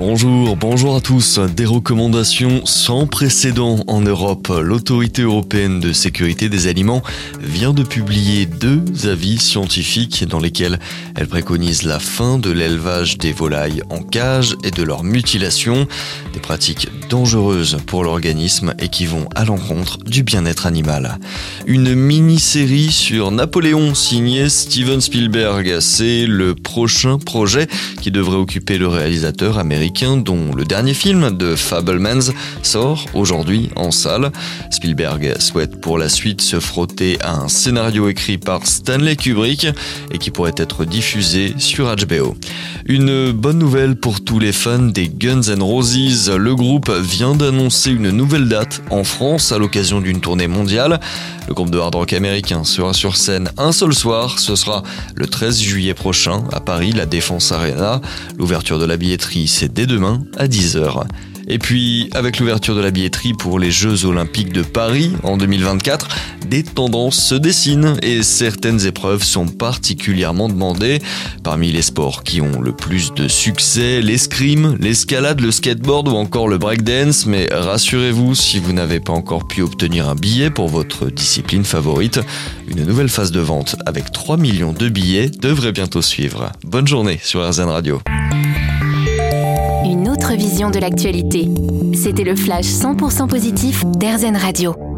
Bonjour, bonjour à tous. Des recommandations sans précédent en Europe. L'autorité européenne de sécurité des aliments vient de publier deux avis scientifiques dans lesquels elle préconise la fin de l'élevage des volailles en cage et de leur mutilation, des pratiques dangereuses pour l'organisme et qui vont à l'encontre du bien-être animal. Une mini-série sur Napoléon signée Steven Spielberg, c'est le prochain projet qui devrait occuper le réalisateur américain dont le dernier film de Fablemans sort aujourd'hui en salle. Spielberg souhaite pour la suite se frotter à un scénario écrit par Stanley Kubrick et qui pourrait être diffusé sur HBO. Une bonne nouvelle pour tous les fans des Guns N' Roses, le groupe vient d'annoncer une nouvelle date en France à l'occasion d'une tournée mondiale. Le groupe de hard rock américain sera sur scène un seul soir, ce sera le 13 juillet prochain à Paris, la Défense Arena. L'ouverture de la billetterie c'est dès demain à 10h. Et puis, avec l'ouverture de la billetterie pour les Jeux Olympiques de Paris en 2024, des tendances se dessinent et certaines épreuves sont particulièrement demandées. Parmi les sports qui ont le plus de succès, l'escrime, l'escalade, le skateboard ou encore le breakdance. Mais rassurez-vous, si vous n'avez pas encore pu obtenir un billet pour votre discipline favorite, une nouvelle phase de vente avec 3 millions de billets devrait bientôt suivre. Bonne journée sur RZN Radio vision de l'actualité. C'était le flash 100% positif d'Airzen Radio.